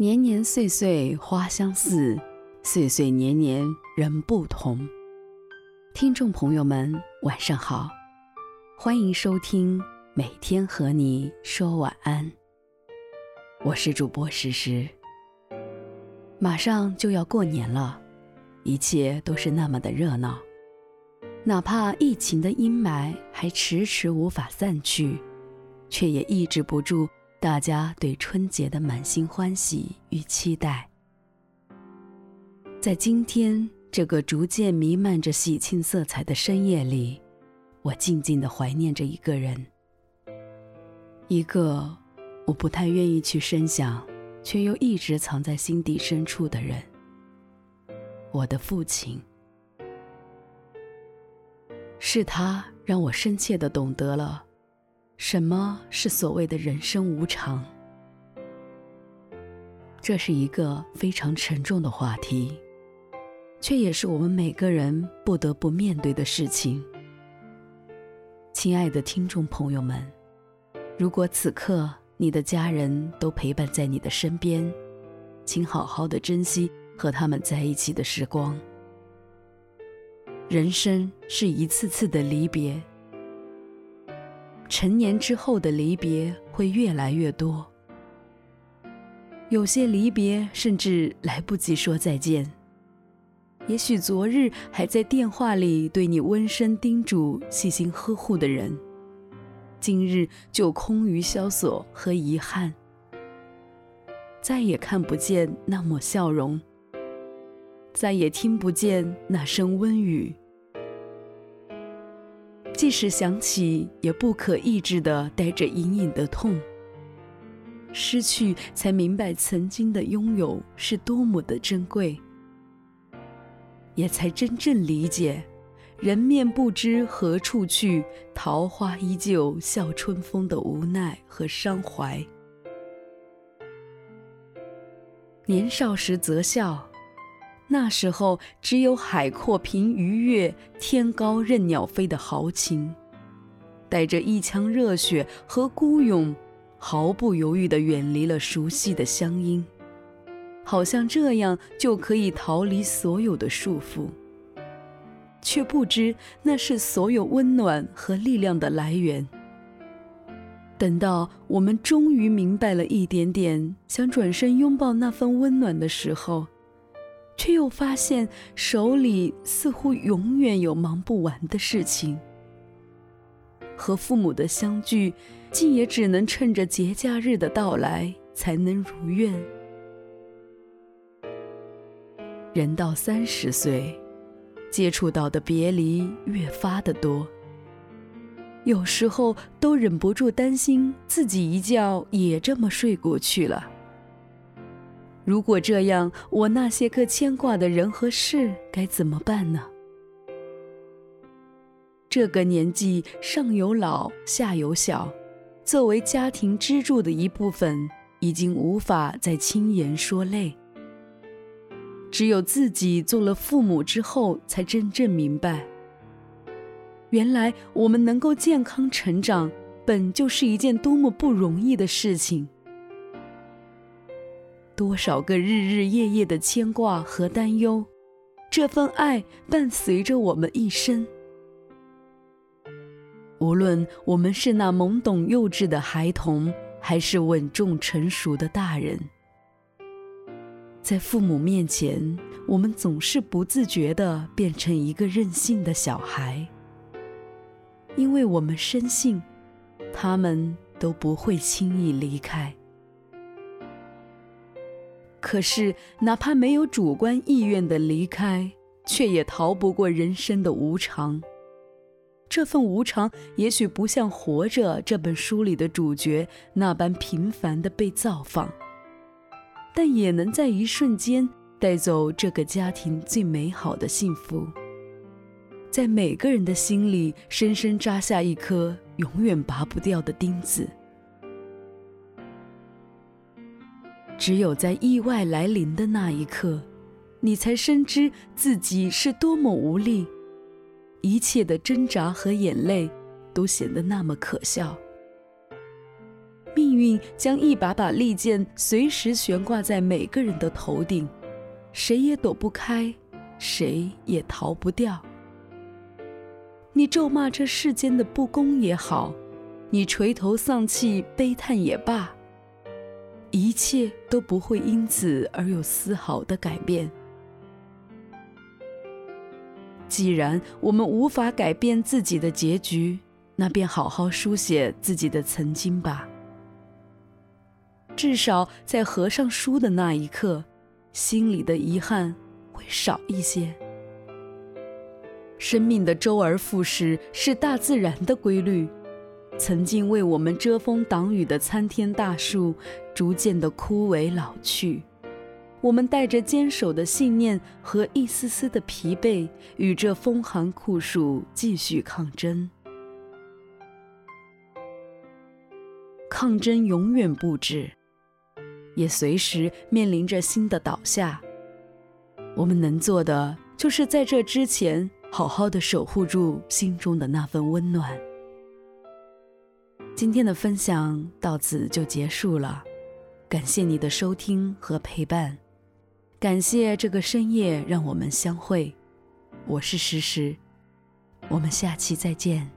年年岁岁花相似，岁岁年年人不同。听众朋友们，晚上好，欢迎收听每天和你说晚安。我是主播时时。马上就要过年了，一切都是那么的热闹，哪怕疫情的阴霾还迟迟无法散去，却也抑制不住。大家对春节的满心欢喜与期待，在今天这个逐渐弥漫着喜庆色彩的深夜里，我静静地怀念着一个人，一个我不太愿意去深想，却又一直藏在心底深处的人——我的父亲。是他让我深切地懂得了。什么是所谓的人生无常？这是一个非常沉重的话题，却也是我们每个人不得不面对的事情。亲爱的听众朋友们，如果此刻你的家人都陪伴在你的身边，请好好的珍惜和他们在一起的时光。人生是一次次的离别。成年之后的离别会越来越多，有些离别甚至来不及说再见。也许昨日还在电话里对你温声叮嘱、细心呵护的人，今日就空余萧索和遗憾，再也看不见那抹笑容，再也听不见那声温语。即使想起，也不可抑制的带着隐隐的痛。失去，才明白曾经的拥有是多么的珍贵，也才真正理解“人面不知何处去，桃花依旧笑春风”的无奈和伤怀。年少时则笑。那时候，只有海阔凭鱼跃，天高任鸟飞的豪情，带着一腔热血和孤勇，毫不犹豫地远离了熟悉的乡音，好像这样就可以逃离所有的束缚，却不知那是所有温暖和力量的来源。等到我们终于明白了一点点，想转身拥抱那份温暖的时候。却又发现手里似乎永远有忙不完的事情，和父母的相聚，竟也只能趁着节假日的到来才能如愿。人到三十岁，接触到的别离越发的多，有时候都忍不住担心自己一觉也这么睡过去了。如果这样，我那些个牵挂的人和事该怎么办呢？这个年纪，上有老，下有小，作为家庭支柱的一部分，已经无法再轻言说累。只有自己做了父母之后，才真正明白，原来我们能够健康成长，本就是一件多么不容易的事情。多少个日日夜夜的牵挂和担忧，这份爱伴随着我们一生。无论我们是那懵懂幼稚的孩童，还是稳重成熟的大人，在父母面前，我们总是不自觉地变成一个任性的小孩，因为我们深信，他们都不会轻易离开。可是，哪怕没有主观意愿的离开，却也逃不过人生的无常。这份无常，也许不像《活着》这本书里的主角那般频繁的被造访，但也能在一瞬间带走这个家庭最美好的幸福，在每个人的心里深深扎下一颗永远拔不掉的钉子。只有在意外来临的那一刻，你才深知自己是多么无力，一切的挣扎和眼泪都显得那么可笑。命运将一把把利剑随时悬挂在每个人的头顶，谁也躲不开，谁也逃不掉。你咒骂这世间的不公也好，你垂头丧气悲叹也罢，一切都不会因此而有丝毫的改变。既然我们无法改变自己的结局，那便好好书写自己的曾经吧。至少在合上书的那一刻，心里的遗憾会少一些。生命的周而复始是大自然的规律。曾经为我们遮风挡雨的参天大树，逐渐的枯萎老去。我们带着坚守的信念和一丝丝的疲惫，与这风寒酷暑继续抗争。抗争永远不止，也随时面临着新的倒下。我们能做的，就是在这之前。好好的守护住心中的那份温暖。今天的分享到此就结束了，感谢你的收听和陪伴，感谢这个深夜让我们相会。我是诗诗，我们下期再见。